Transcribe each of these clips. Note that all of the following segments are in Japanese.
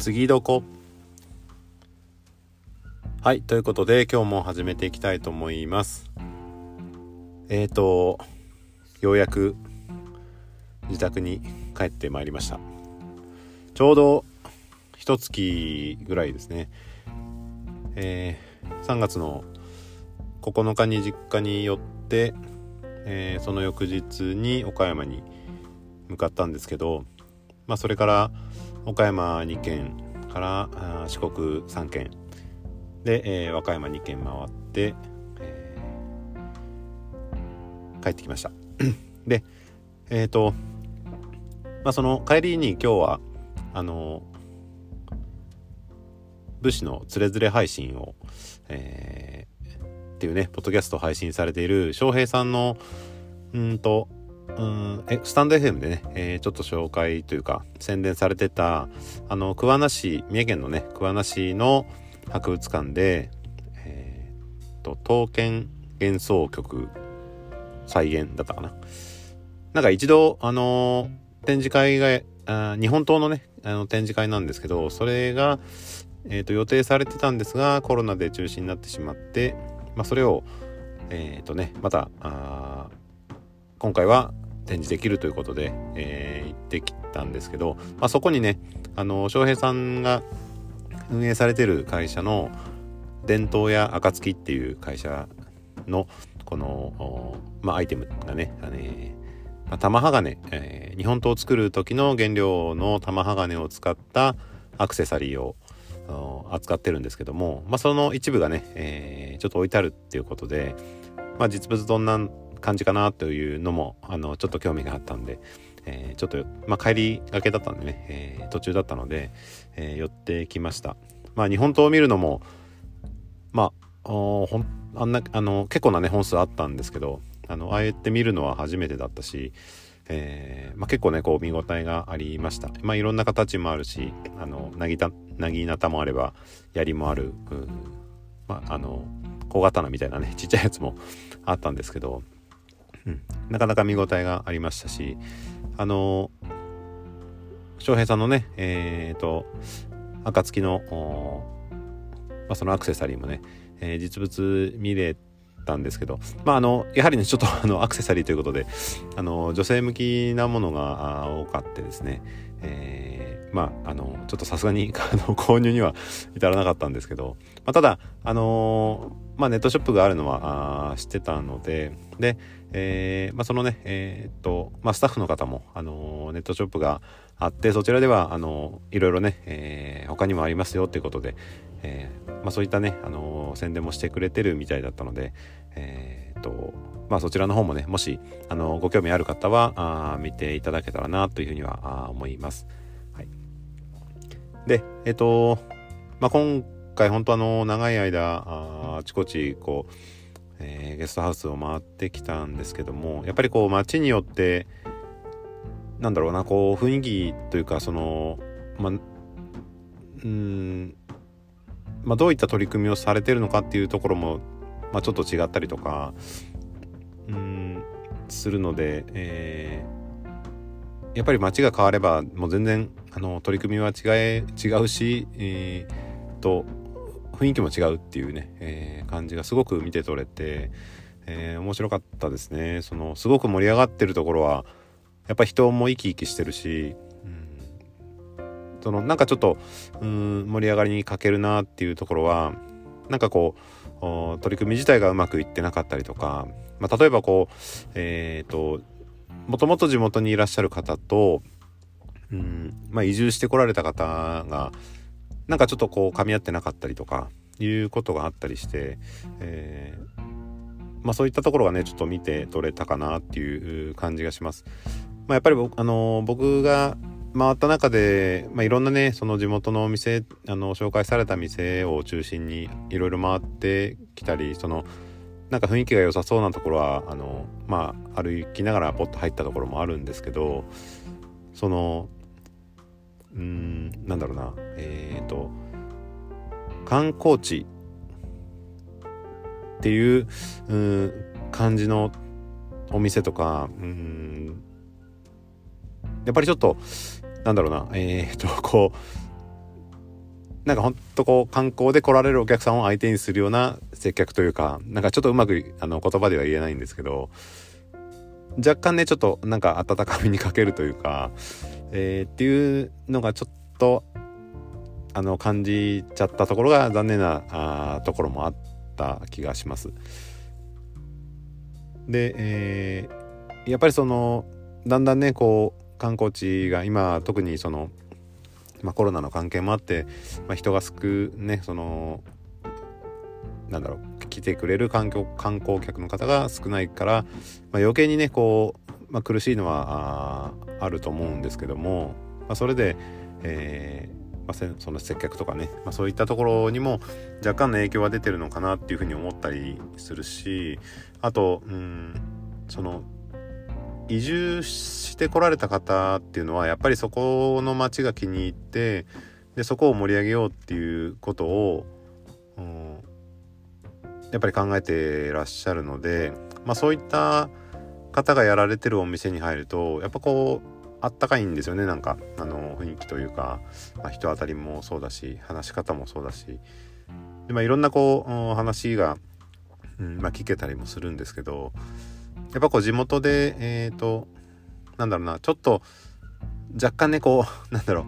次どこ？はいということで今日も始めていきたいと思います。えーとようやく自宅に帰ってまいりました。ちょうど一月ぐらいですね。えー、3月の9日に実家に寄って、えー、その翌日に岡山に向かったんですけどまあそれから岡山2県から四国3県で、えー、和歌山2県回って、えー、帰ってきました。でえっ、ー、とまあその帰りに今日はあの武士のつれづれ配信を、えー、っていうねポッドキャスト配信されている翔平さんのうんとうん。えスタンド FM でね、えー、ちょっと紹介というか宣伝されてたあの桑名市三重県のね桑名市の博物館で、えー、と刀剣幻想曲再現だったかな。なんか一度あのー、展示会があ日本刀のねあの展示会なんですけどそれが、えー、と予定されてたんですがコロナで中止になってしまって、まあ、それをえっ、ー、とねまたあ今回は展示できるということで、えー、行ってきたんですけど、まあ、そこにねあの翔平さんが運営されてる会社の伝統や暁っていう会社のこの、まあ、アイテムがね、あねまあ、玉鋼、えー、日本刀を作る時の原料の玉鋼を使ったアクセサリーを扱ってるんですけども、まあ、その一部がね、えー、ちょっと置いてあるっていうことで、まあ、実物どんな感じかなというのもあのちょっと興味があったんで、えー、ちょっと、まあ、帰りがけだったんでね、えー、途中だったので、えー、寄ってきました。まあ、日本刀を見るのもまあほんあんなあの結構なね本数あったんですけどあのああやって見るのは初めてだったし、えーまあ、結構ねこう見応えがありました。まあ、いろんな形もあるしあのなぎたなぎなたもあれば槍もある、うんまあ、あの小刀みたいなねちっちゃいやつもあったんですけど、なかなか見応えがありましたしあの翔平さんのねえっ、ー、と暁の、まあ、そのアクセサリーもね、えー、実物見れたんですけどまああのやはりねちょっとあのアクセサリーということであの女性向きなものが多かってですね、えー、まああのちょっとさすがに あの購入には至らなかったんですけど、まあ、ただあのまあ、ネットショップがあるのはあ知ってたのでで、えーまあ、そのねえー、っと、まあ、スタッフの方も、あのー、ネットショップがあってそちらではあのー、いろいろね、えー、他にもありますよっていうことで、えーまあ、そういったね、あのー、宣伝もしてくれてるみたいだったので、えー、っとまあ、そちらの方もねもし、あのご興味ある方はあ見ていただけたらなというふうには思います。でえっと、まあ、今回本当あの長い間ああちこちこう、えー、ゲストハウスを回ってきたんですけどもやっぱりこう街によってなんだろうなこう雰囲気というかそのまあうんまあ、どういった取り組みをされてるのかっていうところも、まあ、ちょっと違ったりとかうんするので、えー、やっぱり街が変わればもう全然あの取り組みは違え違うし、えー、と雰囲気も違うっていうね、えー、感じがすごく見て取れて、えー、面白かったですね。そのすごく盛り上がってるところはやっぱ人も生き生きしてるし、うん、そのなんかちょっとうん盛り上がりに欠けるなっていうところはなんかこう取り組み自体がうまくいってなかったりとか、まあ、例えばこうえっ、ー、ともともと地元にいらっしゃる方と、うんまあ、移住してこられた方がなんかちょっとこう噛み合ってなかったりとかいうことがあったりして、えー、まあ、そういったところがねちょっと見て取れたかなっていう感じがします。まあ、やっぱり僕,、あの僕が回った中で、まあ、いろんなねその地元のお店あの紹介された店を中心にいろいろ回ってきたりそのなんか雰囲気が良さそうなところはあのまあ歩きながらポッと入ったところもあるんですけどそのうんなんだろうな。えっ、ー、と観光地っていうう感じのお店とかうんやっぱりちょっとなんだろうな。えっ、ー、とこうなんかほんとこう観光で来られるお客さんを相手にするような接客というかなんかちょっとうまくあの言葉では言えないんですけど若干ねちょっとなんか温かみに欠けるというか、えー、っていうのがちょっとあの感じちゃったところが残念なあところもあった気がします。で、えー、やっぱりそのだんだんねこう観光地が今特にその、まあ、コロナの関係もあって、まあ、人が少ねそのなんだろう来てくれる観光観光客の方が少ないから、まあ、余計にねこう、まあ、苦しいのはあると思うんですけども、まあ、それで、えーまあ、その接客とかね、ま、そういったところにも若干の影響が出てるのかなっていうふうに思ったりするしあとうんその移住してこられた方っていうのはやっぱりそこの町が気に入ってでそこを盛り上げようっていうことを、うん、やっぱり考えてらっしゃるので、まあ、そういった方がやられてるお店に入るとやっぱこうあったかいんですよね。なんかあの雰囲気というか、まあ、人当たりもそうだし話し方もそうだし。で、まあ、いろんなこう話が、うんまあ、聞けたりもするんですけどやっぱこう地元でえっ、ー、となんだろうなちょっと若干ねこう なんだろ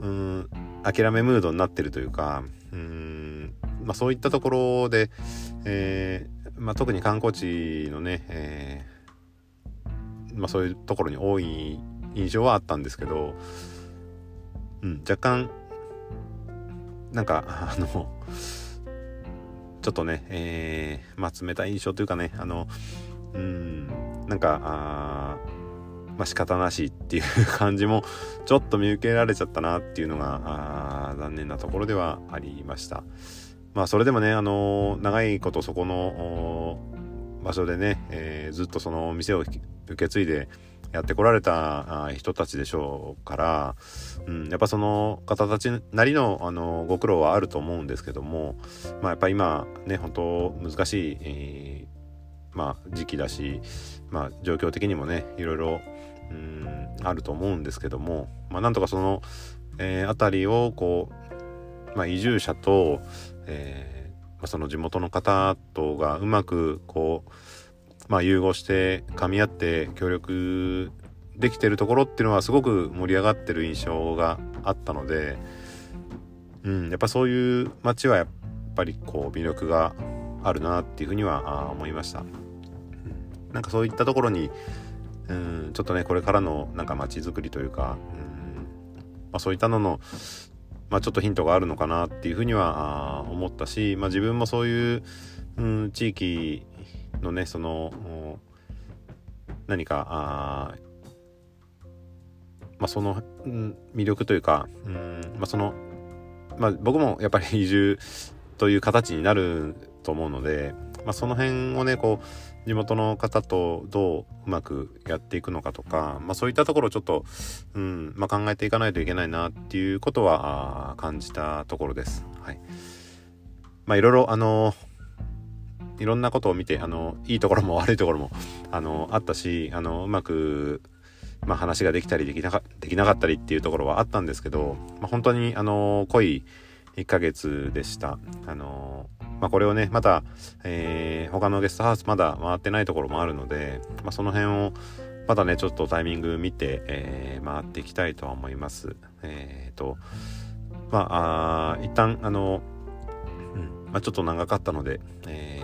ううん諦めムードになってるというかうんまあそういったところで、えーまあ、特に観光地のね、えーまあ、そういうところに多い印象はあったんですけど、うん、若干なんかあのちょっとね、えー、まあ冷たい印象というかねあのうんなんかあまあ仕方なしっていう感じもちょっと見受けられちゃったなっていうのがあ残念なところではありました。まあそれでもねあの長いことそこの場所でね、えー、ずっとその店を受け継いでやってこられた人たちでしょうから、うん、やっぱその方たちなりのあのご苦労はあると思うんですけども、まあ、やっぱ今ね本当難しい、えー、まあ、時期だし、まあ、状況的にもねいろいろ、うん、あると思うんですけども、まあ、なんとかその、えー、辺りをこう、まあ、移住者と、えーまあ、その地元の方とがうまくこう、まあ、融合して噛み合って協力できてるところっていうのはすごく盛り上がってる印象があったので、うん、やっぱそういう街はやっぱりこう魅力があるなっていうふうには思いました。なんかそういったところに、うん、ちょっとねこれからのなんか街づくりというか、うんまあ、そういったののまあ、ちょっとヒントがあるのかなっていうふうには思ったし、まあ、自分もそういう、うん、地域のねその何かまあ、その、うん、魅力というか、うんまあ、その、まあ、僕もやっぱり移住という形になると思うので、まあ、その辺をねこう地元の方とどううまくやっていくのかとか、まあ、そういったところをちょっと、うんまあ、考えていかないといけないなっていうことは感じたところです。はい。まあいろいろあのいろんなことを見てあのいいところも悪いところもあのあったしあのうまく、まあ、話ができたりできなかできなかったりっていうところはあったんですけど、まあ、本当にあの濃い1ヶ月でした。あのまあ、これをねまた、えー、他のゲストハウスまだ回ってないところもあるので、まあ、その辺をまだねちょっとタイミング見て、えー、回っていきたいとは思います。えっ、ー、とまああ一旦あの、うんまあ、ちょっと長かったので、え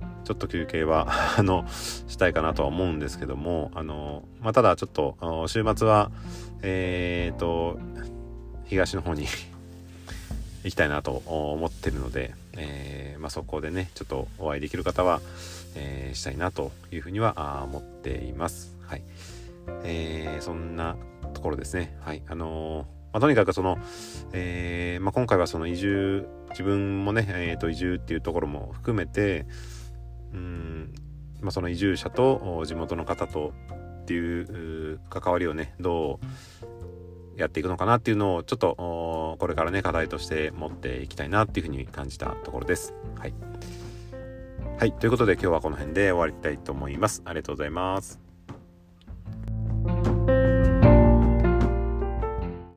ー、ちょっと休憩は あのしたいかなとは思うんですけどもあの、まあ、ただちょっと週末はえっ、ー、と東の方に行きたいなと思ってるので、えー、まあ、そこでねちょっとお会いできる方は、えー、したいなというふうには思っています。はい、えー、そんなところですね。はい、あのまあ、とにかくその、えまあ、今回はその移住自分もね、えー、と移住っていうところも含めてうん、まあ、その移住者と地元の方とっていう関わりをねどうやっていくのかなっていうのをちょっとこれからね課題として持っていきたいなっていうふうに感じたところです。はい。はい。ということで今日はこの辺で終わりたいと思います。ありがとうございます。